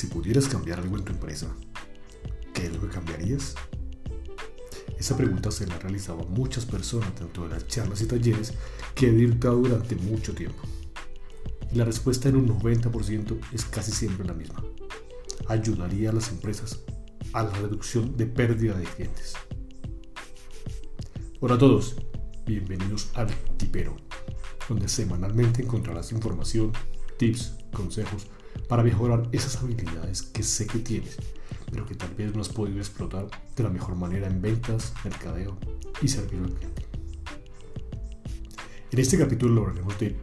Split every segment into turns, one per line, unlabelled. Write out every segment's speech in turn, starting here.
Si pudieras cambiar algo en tu empresa, ¿qué es lo que cambiarías? Esa pregunta se la han realizado a muchas personas dentro de las charlas y talleres que he dictado durante mucho tiempo. Y la respuesta en un 90% es casi siempre la misma. Ayudaría a las empresas a la reducción de pérdida de clientes. Hola a todos, bienvenidos al Tipero, donde semanalmente encontrarás información, tips, consejos para mejorar esas habilidades que sé que tienes, pero que tal vez no has podido explotar de la mejor manera en ventas, mercadeo y servicio al cliente. En este capítulo hablaremos de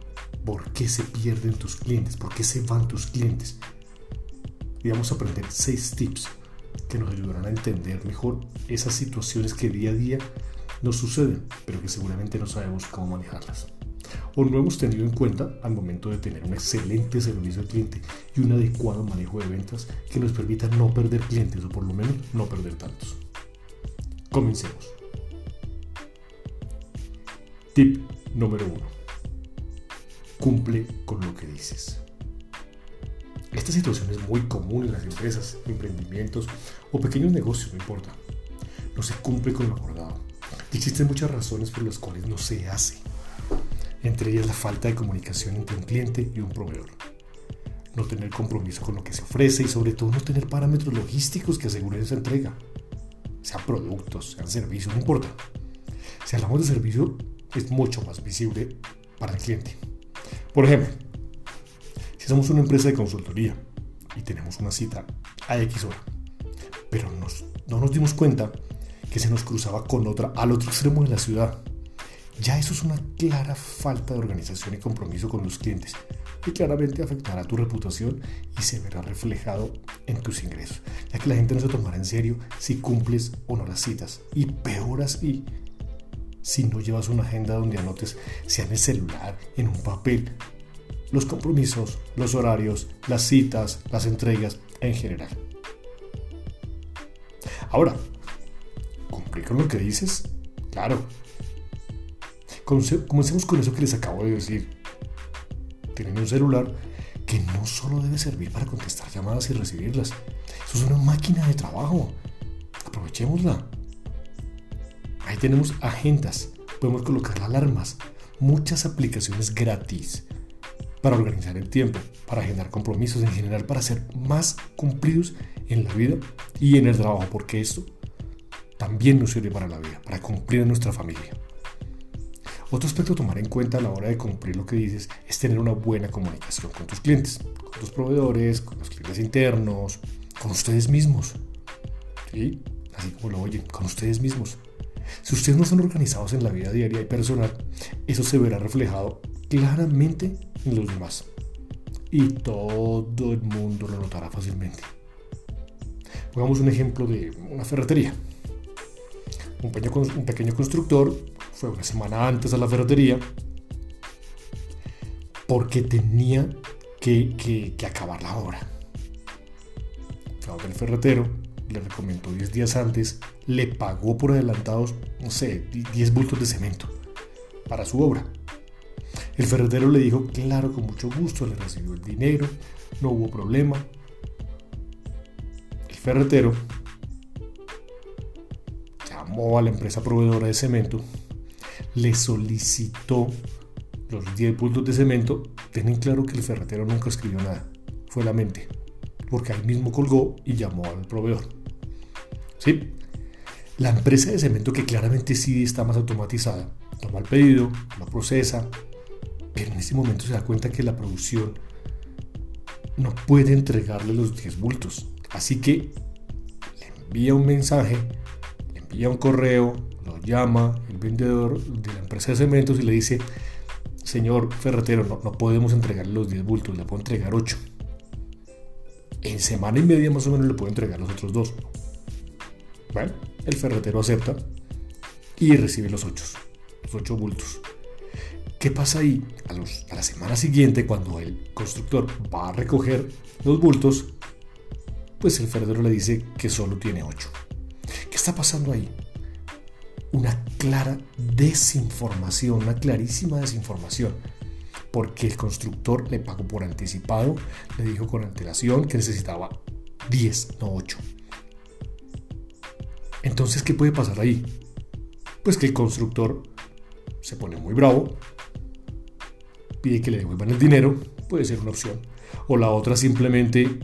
por qué se pierden tus clientes, por qué se van tus clientes. Y vamos a aprender seis tips que nos ayudarán a entender mejor esas situaciones que día a día nos suceden, pero que seguramente no sabemos cómo manejarlas. O no hemos tenido en cuenta al momento de tener un excelente servicio al cliente y un adecuado manejo de ventas que nos permita no perder clientes o por lo menos no perder tantos. Comencemos. Tip número 1. Cumple con lo que dices. Esta situación es muy común en las empresas, emprendimientos o pequeños negocios, no importa. No se cumple con lo acordado. existen muchas razones por las cuales no se hace. Entre ellas la falta de comunicación entre un cliente y un proveedor. No tener compromiso con lo que se ofrece y sobre todo no tener parámetros logísticos que aseguren esa entrega. Sean productos, sean servicios, no importa. Si hablamos de servicio, es mucho más visible para el cliente. Por ejemplo, somos una empresa de consultoría y tenemos una cita a X hora, pero no nos dimos cuenta que se nos cruzaba con otra al otro extremo de la ciudad. Ya eso es una clara falta de organización y compromiso con los clientes y claramente afectará tu reputación y se verá reflejado en tus ingresos, ya que la gente no se tomará en serio si cumples o no las citas. Y peor así, si no llevas una agenda donde anotes, sea en el celular, en un papel, los compromisos, los horarios, las citas, las entregas en general. Ahora, ¿cumplir con lo que dices? Claro. Comencemos con eso que les acabo de decir. Tienen un celular que no solo debe servir para contestar llamadas y recibirlas. Eso es una máquina de trabajo. Aprovechémosla. Ahí tenemos agendas. Podemos colocar alarmas. Muchas aplicaciones gratis para organizar el tiempo, para generar compromisos en general, para ser más cumplidos en la vida y en el trabajo, porque esto también nos sirve para la vida, para cumplir en nuestra familia. Otro aspecto a tomar en cuenta a la hora de cumplir lo que dices es tener una buena comunicación con tus clientes, con tus proveedores, con los clientes internos, con ustedes mismos. ¿Sí? Así como lo oyen, con ustedes mismos. Si ustedes no son organizados en la vida diaria y personal, eso se verá reflejado claramente en los demás. Y todo el mundo lo notará fácilmente. Pongamos un ejemplo de una ferretería. Un pequeño, un pequeño constructor fue una semana antes a la ferretería porque tenía que, que, acabar la obra. El ferretero le recomendó 10 días antes, le pagó por adelantados, no sé, 10 bultos de cemento para su obra. El ferretero le dijo, claro, con mucho gusto, le recibió el dinero, no hubo problema. El ferretero llamó a la empresa proveedora de cemento, le solicitó los 10 puntos de cemento. Tienen claro que el ferretero nunca escribió nada, fue la mente, porque ahí mismo colgó y llamó al proveedor. ¿Sí? La empresa de cemento que claramente sí está más automatizada, toma el pedido, lo procesa, pero en ese momento se da cuenta que la producción no puede entregarle los 10 bultos. Así que le envía un mensaje, le envía un correo, lo llama el vendedor de la empresa de cementos y le dice, señor ferretero, no, no podemos entregarle los 10 bultos, le puedo entregar 8. En semana y media más o menos le puedo entregar los otros dos. Bueno, el ferretero acepta y recibe los 8, los 8 bultos. ¿Qué pasa ahí? A, la semana siguiente, cuando el constructor va a recoger los bultos, pues el ferretero le dice que solo tiene 8. ¿Qué está pasando ahí? Una clara desinformación, una clarísima desinformación. porque el constructor le pagó por anticipado, le dijo con antelación que necesitaba 10, no 8. Entonces, ¿qué puede pasar ahí? Pues que el constructor se pone muy bravo, pide que le devuelvan el dinero, puede ser una opción. O la otra simplemente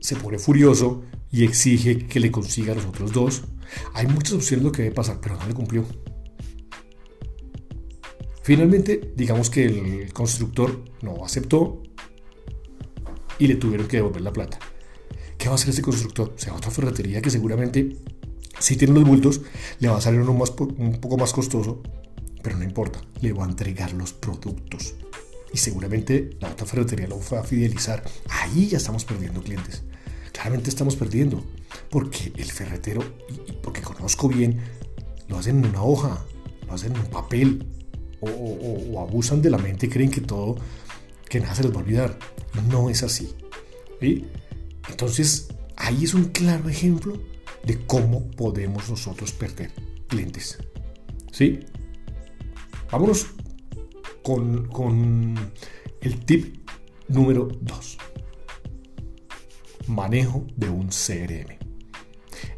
se pone furioso y exige que le consiga a los otros dos. Hay muchas opciones de lo que debe pasar, pero no le cumplió. Finalmente, digamos que el constructor no aceptó y le tuvieron que devolver la plata. ¿Qué va a hacer ese constructor? Se va otra ferretería que seguramente, si tiene los bultos, le va a salir uno más, un poco más costoso, pero no importa, le va a entregar los productos. Y seguramente la otra ferretería lo va a fidelizar. Ahí ya estamos perdiendo clientes. Claramente estamos perdiendo. Porque el ferretero, y porque conozco bien, lo hacen en una hoja, lo hacen en un papel, o, abusan de la mente y creen que todo, que nada se les va a olvidar. No es así. ¿sí? Entonces, ahí es un claro ejemplo de cómo podemos nosotros perder clientes. ¿Sí? Vámonos con, con el tip número 2. Manejo de un CRM.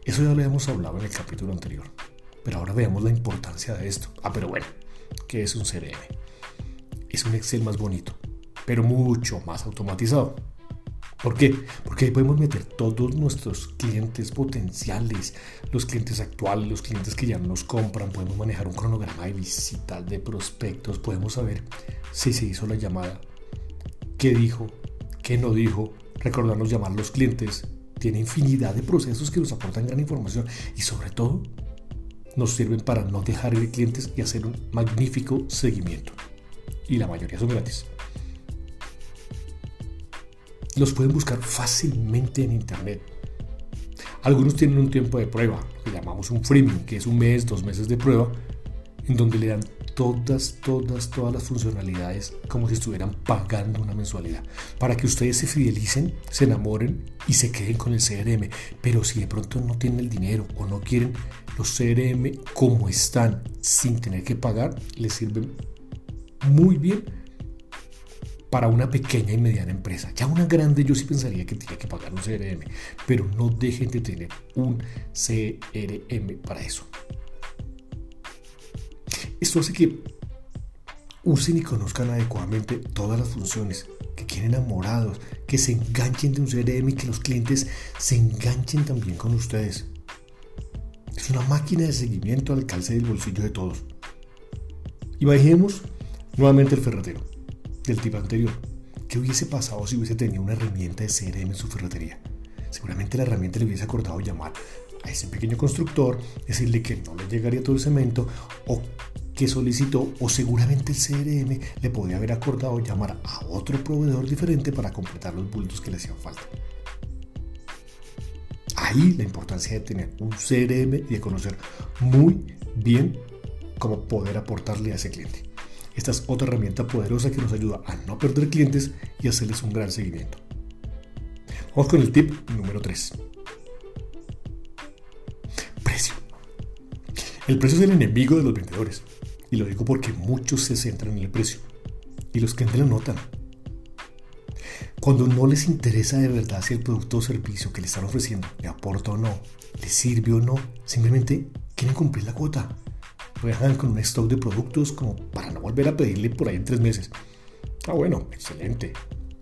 Eso ya lo hemos hablado en el capítulo anterior. Pero ahora veamos la importancia de esto. Ah, pero bueno, ¿qué es un CRM? Es un Excel más bonito, pero mucho más automatizado. ¿Por qué? Porque ahí podemos meter todos nuestros clientes potenciales, los clientes actuales, los clientes que ya nos compran, podemos manejar un cronograma de visitas, de prospectos, podemos saber si se hizo la llamada, qué dijo, qué no dijo, recordarnos llamar a los clientes. Tiene infinidad de procesos que nos aportan gran información y sobre todo nos sirven para no dejar ir clientes y hacer un magnífico seguimiento. Y la mayoría son gratis los pueden buscar fácilmente en internet. Algunos tienen un tiempo de prueba, que llamamos un freemium, que es un mes, dos meses de prueba, en donde le dan todas, todas, todas las funcionalidades como si estuvieran pagando una mensualidad. Para que ustedes se fidelicen, se enamoren y se queden con el CRM. Pero si de pronto no tienen el dinero o no quieren los CRM como están, sin tener que pagar, les sirven muy bien para una pequeña y mediana empresa. Ya una grande yo sí pensaría que tiene que pagar un CRM, pero no dejen de tener un CRM para eso. Esto hace que usen y conozcan adecuadamente todas las funciones, que queden enamorados, que se enganchen de un CRM y que los clientes se enganchen también con ustedes. Es una máquina de seguimiento al calce del bolsillo de todos. Imaginemos nuevamente el ferretero del tipo anterior. ¿Qué hubiese pasado si hubiese tenido una herramienta de CRM en su ferretería? Seguramente la herramienta le hubiese acordado llamar a ese pequeño constructor, decirle que no le llegaría todo el cemento o que solicitó o seguramente el CRM le podría haber acordado llamar a otro proveedor diferente para completar los bultos que le hacían falta. Ahí la importancia de tener un CRM y de conocer muy bien cómo poder aportarle a ese cliente. Esta es otra herramienta poderosa que nos ayuda a no perder clientes y hacerles un gran seguimiento. Vamos con el tip número 3. Precio. El precio es el enemigo de los vendedores. Y lo digo porque muchos se centran en el precio. Y los que lo notan. Cuando no les interesa de verdad si el producto o servicio que le están ofreciendo le aporta o no, le sirve o no, simplemente quieren cumplir la cuota dejan con un stock de productos como para no volver a pedirle por ahí en tres meses. Ah, bueno, excelente.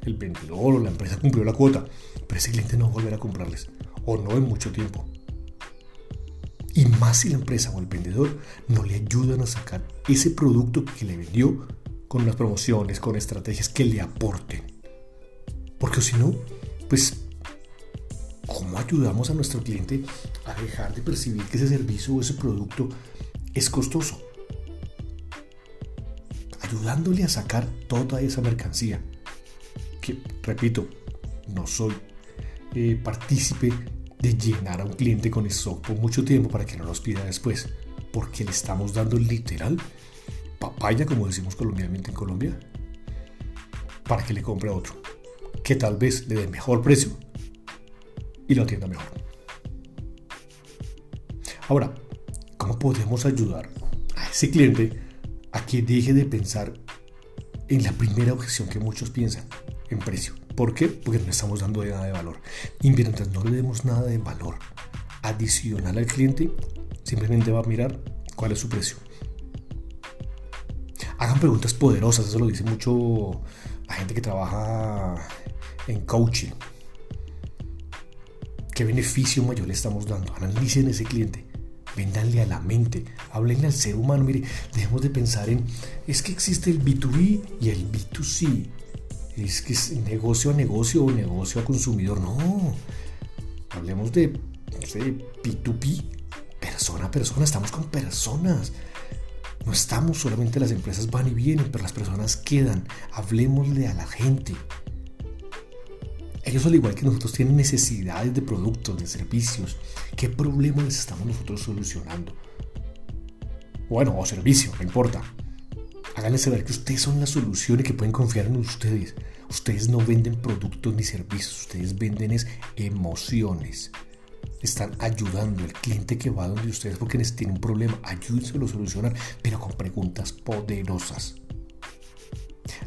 El vendedor o la empresa cumplió la cuota, pero ese cliente no va a volver a comprarles o no en mucho tiempo. Y más si la empresa o el vendedor no le ayudan a sacar ese producto que le vendió con las promociones, con estrategias que le aporten. Porque si no, pues, ¿cómo ayudamos a nuestro cliente a dejar de percibir que ese servicio o ese producto es costoso. Ayudándole a sacar toda esa mercancía. Que, repito, no soy eh, partícipe de llenar a un cliente con stock por mucho tiempo para que no nos pida después. Porque le estamos dando literal papaya, como decimos colombianamente en Colombia, para que le compre a otro. Que tal vez le dé mejor precio y lo atienda mejor. Ahora, ¿Cómo podemos ayudar a ese cliente a que deje de pensar en la primera objeción que muchos piensan, en precio. ¿Por qué? Porque no estamos dando nada de valor. Y mientras no le demos nada de valor adicional al cliente, simplemente va a mirar cuál es su precio. Hagan preguntas poderosas, eso lo dice mucho la gente que trabaja en coaching. ¿Qué beneficio mayor le estamos dando? Analicen ese cliente. Véndanle a la mente, háblenle al ser humano. Mire, dejemos de pensar en, es que existe el B2B y el B2C. Es que es negocio a negocio o negocio a consumidor. No, hablemos de, no sé, P2P, persona a persona. Estamos con personas. No estamos solamente las empresas van y vienen, pero las personas quedan. Hablemosle a la gente. Ellos al igual que nosotros tienen necesidades de productos, de servicios. ¿Qué problema les estamos nosotros solucionando? Bueno, o servicio, no importa. Háganles saber que ustedes son la solución y que pueden confiar en ustedes. Ustedes no venden productos ni servicios, ustedes venden es emociones. Están ayudando al cliente que va donde ustedes porque tiene un problema. Ayúdenselo a solucionar, pero con preguntas poderosas.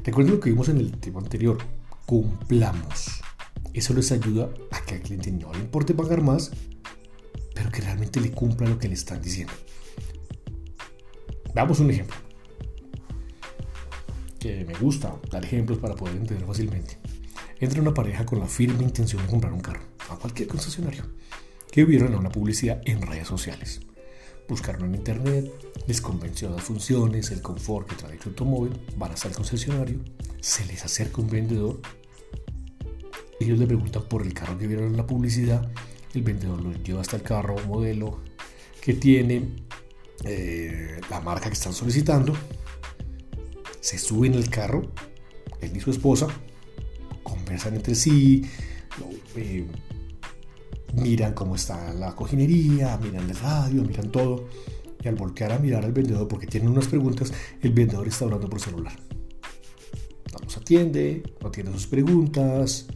Recuerden lo que vimos en el tema anterior. Cumplamos. Eso les ayuda a que al cliente no le importe pagar más, pero que realmente le cumpla lo que le están diciendo. Damos un ejemplo. Que me gusta dar ejemplos para poder entender fácilmente. Entra una pareja con la firme intención de comprar un carro a cualquier concesionario que vieron una publicidad en redes sociales. Buscaron en internet, les convenció las funciones, el confort que trae el automóvil, van hasta el concesionario, se les acerca un vendedor ellos le preguntan por el carro que vieron en la publicidad. El vendedor los lleva hasta el carro modelo que tiene eh, la marca que están solicitando. Se suben al carro, él y su esposa, conversan entre sí, eh, miran cómo está la cojinería, miran el radio, miran todo. Y al voltear a mirar al vendedor, porque tienen unas preguntas, el vendedor está hablando por celular. No nos atiende, no atiende sus preguntas,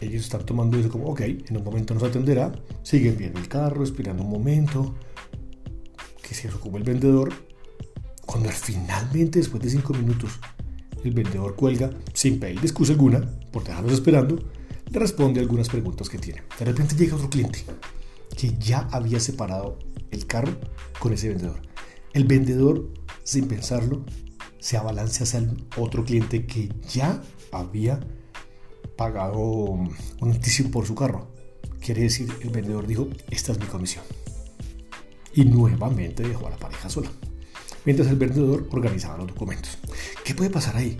ellos están tomando eso como, ok, en un momento nos atenderá, siguen viendo el carro, esperando un momento, que se ocupe el vendedor. Cuando finalmente, después de cinco minutos, el vendedor cuelga sin pedir excusa alguna por dejarnos esperando, le responde algunas preguntas que tiene. De repente llega otro cliente que ya había separado el carro con ese vendedor. El vendedor, sin pensarlo, se abalanza hacia el otro cliente que ya había pagado un anticipo por su carro. Quiere decir, el vendedor dijo, esta es mi comisión. Y nuevamente dejó a la pareja sola. Mientras el vendedor organizaba los documentos. ¿Qué puede pasar ahí?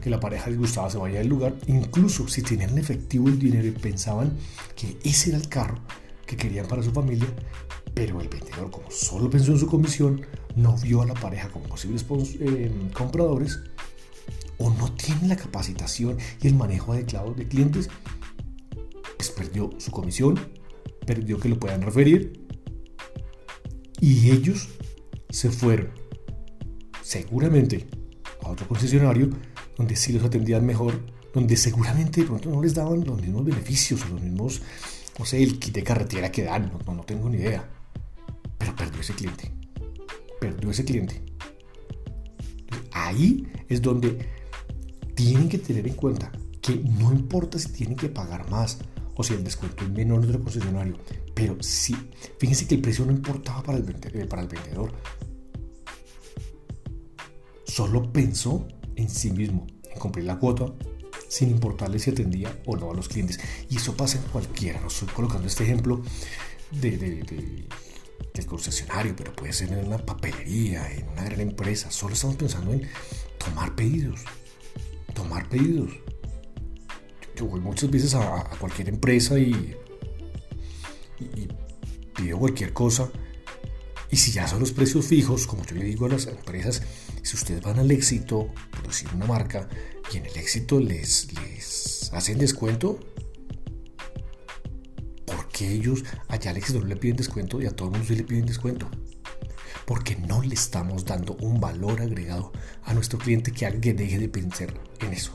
Que la pareja disgustada se vaya del lugar, incluso si tenían efectivo el dinero y pensaban que ese era el carro que querían para su familia, pero el vendedor, como solo pensó en su comisión, no vio a la pareja como posibles eh, compradores o no tiene la capacitación y el manejo adecuado de clientes, pues perdió su comisión, perdió que lo puedan referir y ellos se fueron seguramente a otro concesionario donde sí los atendían mejor, donde seguramente de pronto no les daban los mismos beneficios o los mismos, no sé, el kit de carretera que dan, no, no tengo ni idea. Pero perdió ese cliente. Perdió ese cliente. Ahí es donde tienen que tener en cuenta que no importa si tienen que pagar más o si el descuento es menor en otro concesionario, pero sí, fíjense que el precio no importaba para el, eh, para el vendedor. Solo pensó en sí mismo, en cumplir la cuota, sin importarle si atendía o no a los clientes. Y eso pasa en cualquiera. No estoy colocando este ejemplo de, del concesionario, pero puede ser en una papelería, en una gran empresa. Solo estamos pensando en tomar pedidos tomar pedidos. Yo voy muchas veces a, cualquier empresa y, cualquier cosa. Y si ya son los precios fijos, como yo le digo a las empresas, si ustedes van al éxito, por una marca, y en el éxito les, les hacen descuento, ¿por qué ellos allá al éxito no le piden descuento y a todo el mundo sí le piden descuento? porque no le estamos dando un valor agregado a nuestro cliente que alguien deje de pensar en eso.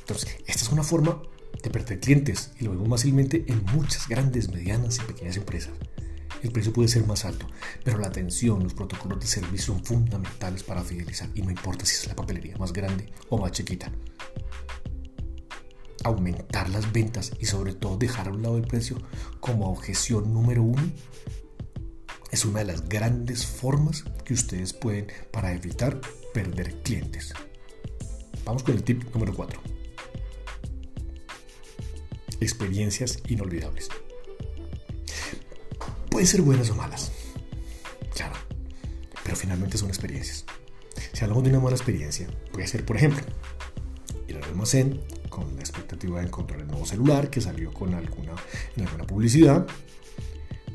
Entonces, esta es una forma de perder clientes y lo vemos fácilmente en muchas grandes, medianas y pequeñas empresas. El precio puede ser más alto, pero la atención, los protocolos de servicio son fundamentales para fidelizar y no importa si es la papelería más grande o más chiquita. Aumentar las ventas y sobre todo dejar a un lado el precio como objeción número uno es una de las grandes formas que ustedes pueden para evitar perder clientes. Vamos con el tip número 4. Experiencias inolvidables. Pueden ser buenas o malas, claro, pero finalmente son experiencias. Si hablamos de una mala experiencia, puede ser, por ejemplo, ir al almacén con la expectativa de encontrar el nuevo celular que salió con alguna, en alguna publicidad.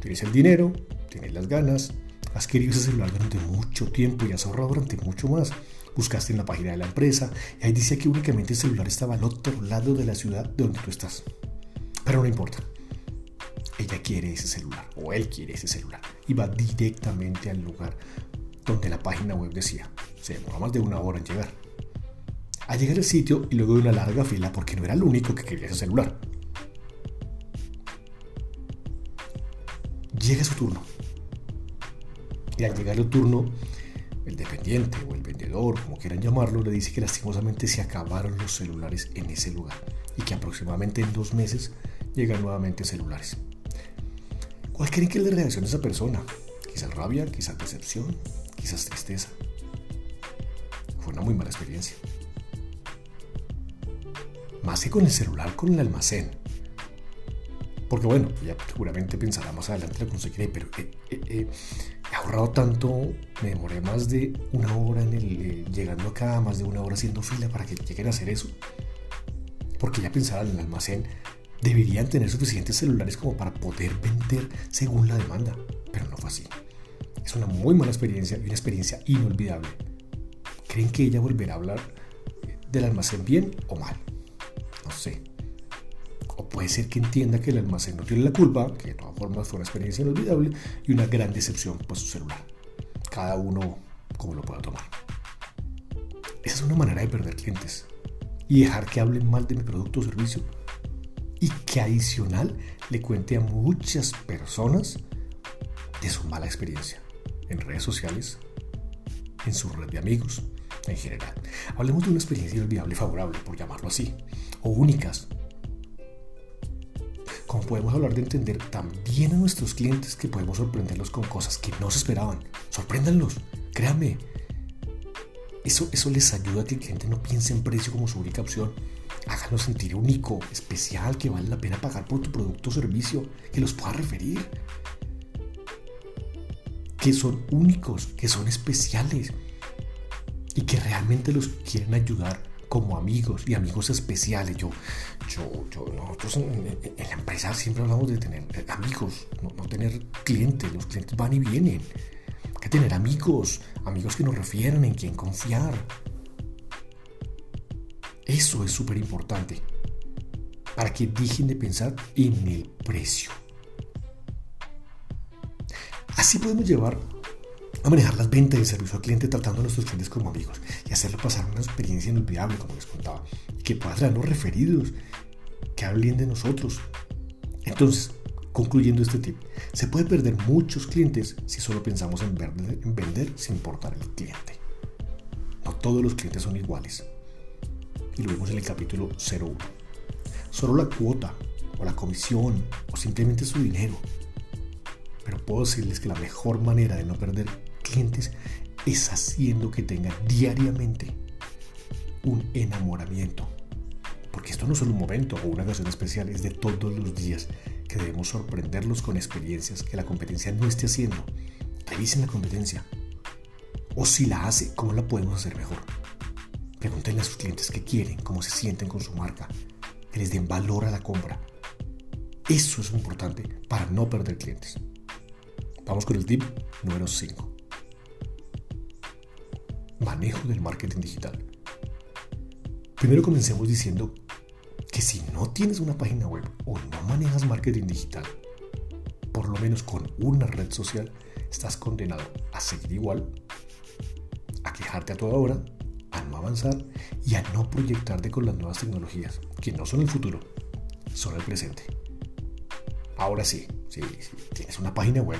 Tienes el dinero, tienes las ganas, has querido ese celular durante mucho tiempo y has ahorrado durante mucho más buscaste en la página de la empresa y ahí dice que únicamente el celular estaba al otro lado de la ciudad de donde tú estás. Pero no importa. Ella quiere ese celular o él quiere ese celular y va directamente al lugar donde la página web decía. Se demora más de una hora en llegar. A llegar al sitio y luego de una larga fila porque no era el único que quería ese celular. Llega su turno. Y al llegar el turno el dependiente o el vendedor, como quieran llamarlo, le dice que lastimosamente se acabaron los celulares en ese lugar y que aproximadamente en dos meses llegan nuevamente celulares. ¿Cuál creen que es la reacción esa persona? Quizás rabia, quizás decepción, quizás tristeza. Fue una muy mala experiencia. Más que con el celular, con el almacén. Porque bueno, ya seguramente pensará más adelante lo conseguiré, pero eh, eh, eh, he ahorrado tanto, me demoré más de una hora en el, llegando acá, más de una hora haciendo fila para que lleguen a hacer eso. Porque ya pensaba en el almacén, deberían tener suficientes celulares como para poder vender según la demanda, pero no fue así. Es una muy mala experiencia y una experiencia inolvidable. ¿Creen que ella volverá a hablar del almacén bien o mal? No sé. O puede ser que entienda que el almacén no tiene la culpa, que de todas formas fue una experiencia inolvidable y una gran decepción por su celular. Cada uno como lo pueda tomar. Esa es una manera de perder clientes y dejar que hablen mal de mi producto o servicio. Y que adicional le cuente a muchas personas de su mala experiencia en redes sociales, en su red de amigos, en general. Hablemos de una experiencia inolvidable favorable, por llamarlo así, o únicas, como podemos hablar de entender también a nuestros clientes que podemos sorprenderlos con cosas que no se esperaban. Sorpréndanlos, créanme. Eso, eso les ayuda a que el cliente no piense en precio como su única opción. Háganlo sentir único, especial, que vale la pena pagar por tu producto o servicio, que los pueda referir. Que son únicos, que son especiales y que realmente los quieren ayudar como amigos y amigos especiales. Yo, yo nosotros en, la empresa siempre hablamos de tener amigos, no, tener clientes. Los clientes van y vienen. Hay que tener amigos, amigos que nos refieran, en quien confiar. Eso es súper importante para que dejen de pensar en el precio. Así podemos llevar a manejar las ventas y el servicio al cliente tratando a nuestros clientes como amigos y hacerlo pasar una experiencia inolvidable, como les contaba, que pueda traernos referidos, que hablen de nosotros. Entonces, concluyendo este tip, se puede perder muchos clientes si solo pensamos en vender, en vender sin importar el cliente. No todos los clientes son iguales. Y lo vemos en el capítulo 01. Solo la cuota o la comisión o simplemente su dinero pero puedo decirles que la mejor manera de no perder clientes es haciendo que tengan diariamente un enamoramiento. Porque esto no es solo un momento o una ocasión especial, es de todos los días que debemos sorprenderlos con experiencias que la competencia no esté haciendo. Revisen la competencia. O si la hace, ¿cómo la podemos hacer mejor? Pregúntenle a sus clientes qué quieren, cómo se sienten con su marca, que les den valor a la compra. Eso es importante para no perder clientes. Vamos con el tip número 5 manejo del marketing digital. Primero comencemos diciendo que si no tienes una página web o no manejas marketing digital, por lo menos con una red social, estás condenado a seguir igual, a quejarte a toda hora, a no avanzar y a no proyectarte con las nuevas tecnologías, que no son el futuro, son el presente. Ahora sí, si tienes una página web,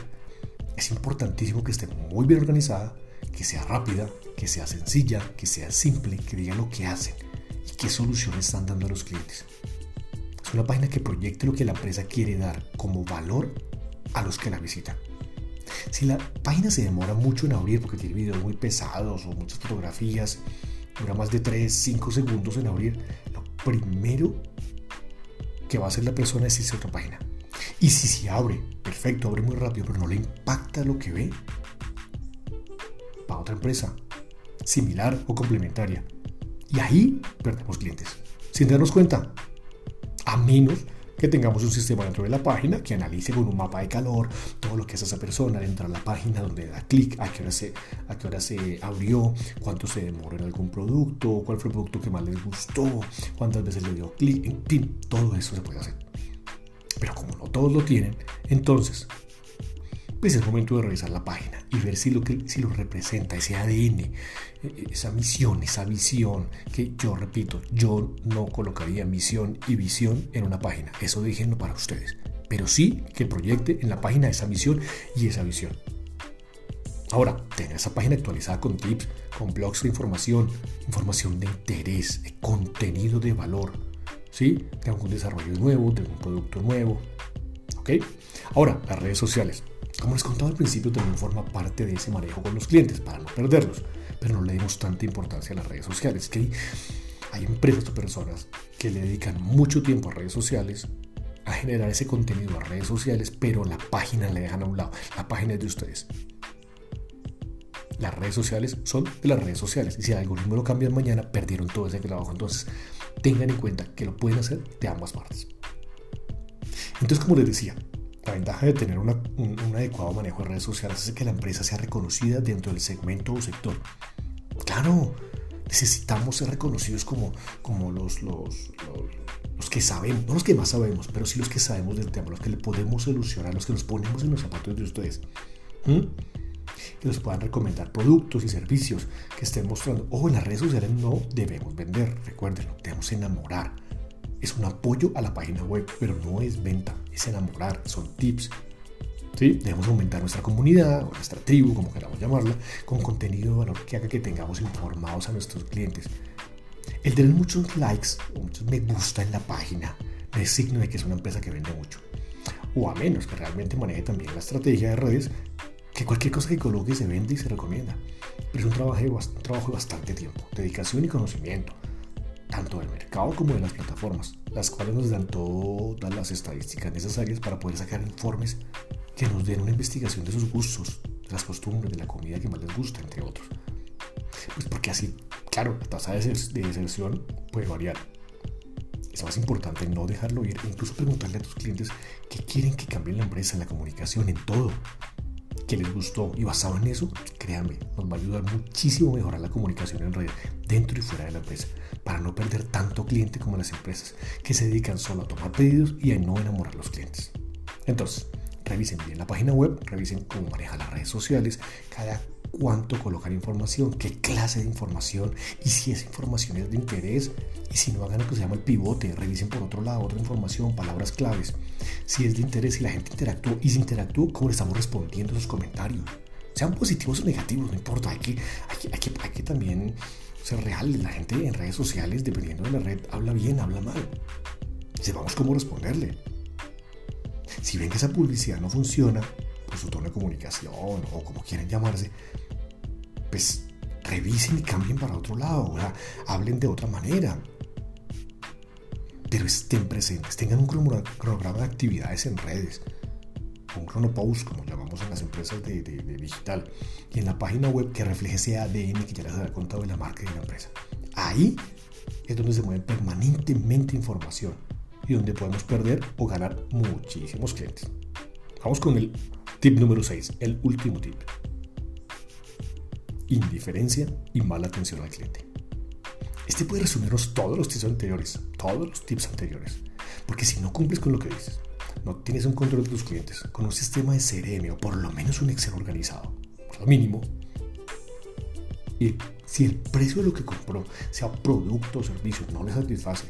es importantísimo que esté muy bien organizada, que sea rápida, que sea sencilla, que sea simple, que diga lo que hacen y qué soluciones están dando a los clientes. Es una página que proyecte lo que la empresa quiere dar como valor a los que la visitan. Si la página se demora mucho en abrir porque tiene videos muy pesados o muchas fotografías, dura más de 3, 5 segundos en abrir, lo primero que va a hacer la persona es irse a otra página. Y si se abre, perfecto, abre muy rápido, pero no le impacta lo que ve, va a otra empresa, similar o complementaria. Y ahí perdemos clientes, sin darnos cuenta. A menos que tengamos un sistema dentro de la página que analice con un mapa de calor todo lo que hace esa persona dentro de la página, donde da clic, a qué hora se, a qué hora se abrió, cuánto se demoró en algún producto, cuál fue el producto que más les gustó, cuántas veces le dio clic, en fin, todo eso se puede hacer. Pero como no todos lo tienen, entonces pues es momento de revisar la página y ver si lo, que, si lo representa, ese ADN, eh, esa misión, esa visión, que yo repito, yo no colocaría misión y visión en una página, eso déjenlo para ustedes, pero sí que proyecte en la página esa misión y esa visión. Ahora, tener esa página actualizada con tips, con blogs de información, información de interés, contenido de valor, ¿sí? De algún desarrollo nuevo, de un producto nuevo, ¿ok? Ahora, las redes sociales. Como les contaba al principio, también forma parte de ese manejo con los clientes para no perderlos, pero no le demos tanta importancia a las redes sociales, que hay, empresas o personas que le dedican mucho tiempo a redes sociales, a generar ese contenido a redes sociales, pero la página la dejan a un lado, la página es de ustedes. Las redes sociales son de las redes sociales y si el algoritmo lo cambian mañana, perdieron todo ese trabajo. Entonces, tengan en cuenta que lo pueden hacer de ambas partes. Entonces, como les decía, la ventaja de tener un, adecuado manejo de redes sociales es que la empresa sea reconocida dentro del segmento o sector. Claro, necesitamos ser reconocidos como, como los, los, los, que sabemos, no los que más sabemos, pero sí los que sabemos del tema, los que le podemos solucionar, los que nos ponemos en los zapatos de ustedes. Que nos puedan recomendar productos y servicios que estén mostrando. Ojo, en las redes sociales no debemos vender, recuérdenlo, debemos enamorar es un apoyo a la página web, pero no es venta, es enamorar, son tips. ¿Sí? Debemos aumentar nuestra comunidad o nuestra tribu, como queramos llamarla, con contenido de valor que haga que tengamos informados a nuestros clientes. El tener muchos likes o muchos me gusta en la página es signo de que es una empresa que vende mucho. O a menos que realmente maneje también la estrategia de redes, que cualquier cosa que coloque se vende y se recomienda. Pero es un trabajo un trabajo de bastante tiempo, dedicación y conocimiento tanto del mercado como de las plataformas, las cuales nos dan todas las estadísticas necesarias para poder sacar informes que nos den una investigación de sus gustos, de las costumbres, de la comida que más les gusta, entre otros. Pues porque así, claro, la tasa de deserción puede variar. Es más importante no dejarlo ir, incluso preguntarle a tus clientes qué quieren que cambie la empresa, en la comunicación, en todo que les gustó y basado en eso, créanme, nos va a ayudar muchísimo a mejorar la comunicación en red, dentro y fuera de la empresa, para no perder tanto cliente como las empresas que se dedican solo a tomar pedidos y a no enamorar a los clientes. Entonces, revisen bien la página web, revisen cómo maneja las redes sociales, cada cuánto colocar información, qué clase de información y si esa información es de interés y si no hagan lo que se llama el pivote, revisen por otro lado otra información, palabras claves. Si es de interés y la gente interactuó y si interactuó, cómo le estamos respondiendo a esos comentarios. Sean positivos o negativos, no importa, hay que, hay que, hay que, también ser real. La gente en redes sociales, dependiendo de la red, habla bien, habla mal. Sepamos cómo responderle. Si ven que esa publicidad no funciona, por su tono de comunicación o como quieran llamarse, pues revisen y cambien para otro lado, hablen de otra manera. Pero estén presentes, tengan un cronograma de actividades en redes, un cronopause, como llamamos en las empresas de, digital, y en la página web que refleje ese ADN que ya les ha contado de la marca y de la empresa. Ahí es donde se mueve permanentemente información y donde podemos perder o ganar muchísimos clientes. Vamos con el tip número 6, el último tip indiferencia y mala atención al cliente. Este puede resumirnos todos los tips anteriores, todos los tips anteriores. Porque si no cumples con lo que dices, no tienes un control de tus clientes, con un sistema de CRM o por lo menos un Excel organizado, por lo mínimo, y si el precio de lo que compró, sea producto o servicio, no le satisface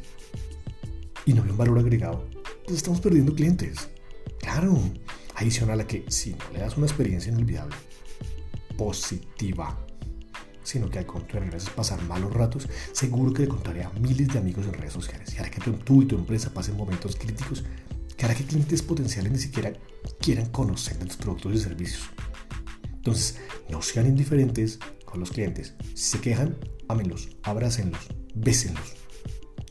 y no hay un valor agregado, pues estamos perdiendo clientes. Claro, Adicional a que si no le das una experiencia inolvidable, positiva, sino que al contrario, gracias pasar malos ratos, seguro que le contaré a miles de amigos en redes sociales y hará que tú y tu empresa pasen momentos críticos que hará que clientes potenciales ni siquiera quieran conocer de tus productos y servicios. Entonces, no sean indiferentes con los clientes. Si se quejan, ámenlos, abrácenlos, bésenlos.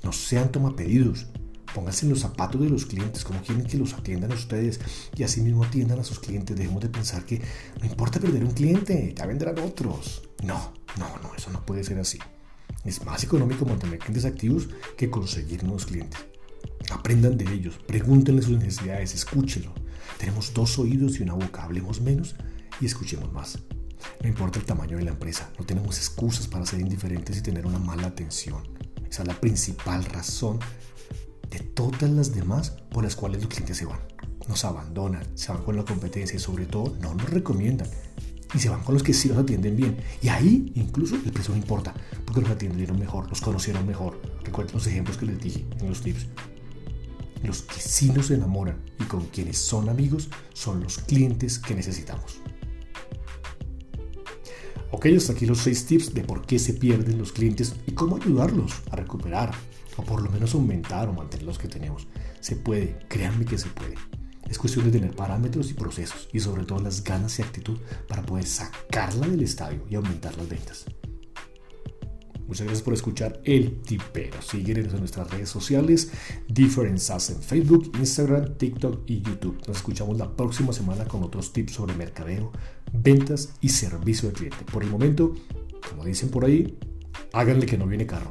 No sean tomapedidos. Pónganse en los zapatos de los clientes, como quieren que los atiendan a ustedes y así mismo atiendan a sus clientes. Dejemos de pensar que no importa perder un cliente, ya vendrán otros. No, no, no, eso no puede ser así. Es más económico mantener clientes activos que conseguir nuevos clientes. Aprendan de ellos, pregúntenle sus necesidades, escúchenlo. Tenemos dos oídos y una boca, hablemos menos y escuchemos más. No importa el tamaño de la empresa, no tenemos excusas para ser indiferentes y tener una mala atención. Esa es la principal razón de todas las demás por las cuales los clientes se van. Nos abandonan, se van con la competencia y sobre todo no nos recomiendan. Y se van con los que sí los atienden bien. Y ahí incluso el precio no importa, porque los atendieron mejor, los conocieron mejor. Recuerden los ejemplos que les dije en los tips. Los que sí nos enamoran y con quienes son amigos son los clientes que necesitamos. Ok, hasta aquí los 6 tips de por qué se pierden los clientes y cómo ayudarlos a recuperar o por lo menos aumentar o mantener los que tenemos. Se puede, créanme que se puede. Es cuestión de tener parámetros y procesos y sobre todo las ganas y actitud para poder sacarla del estadio y aumentar las ventas. Muchas gracias por escuchar El Tipero. Síguenos en nuestras redes sociales, Differences en Facebook, Instagram, TikTok y YouTube. Nos escuchamos la próxima semana con otros tips sobre mercadeo, ventas y servicio al cliente. Por el momento, como dicen por ahí, háganle que no viene carro.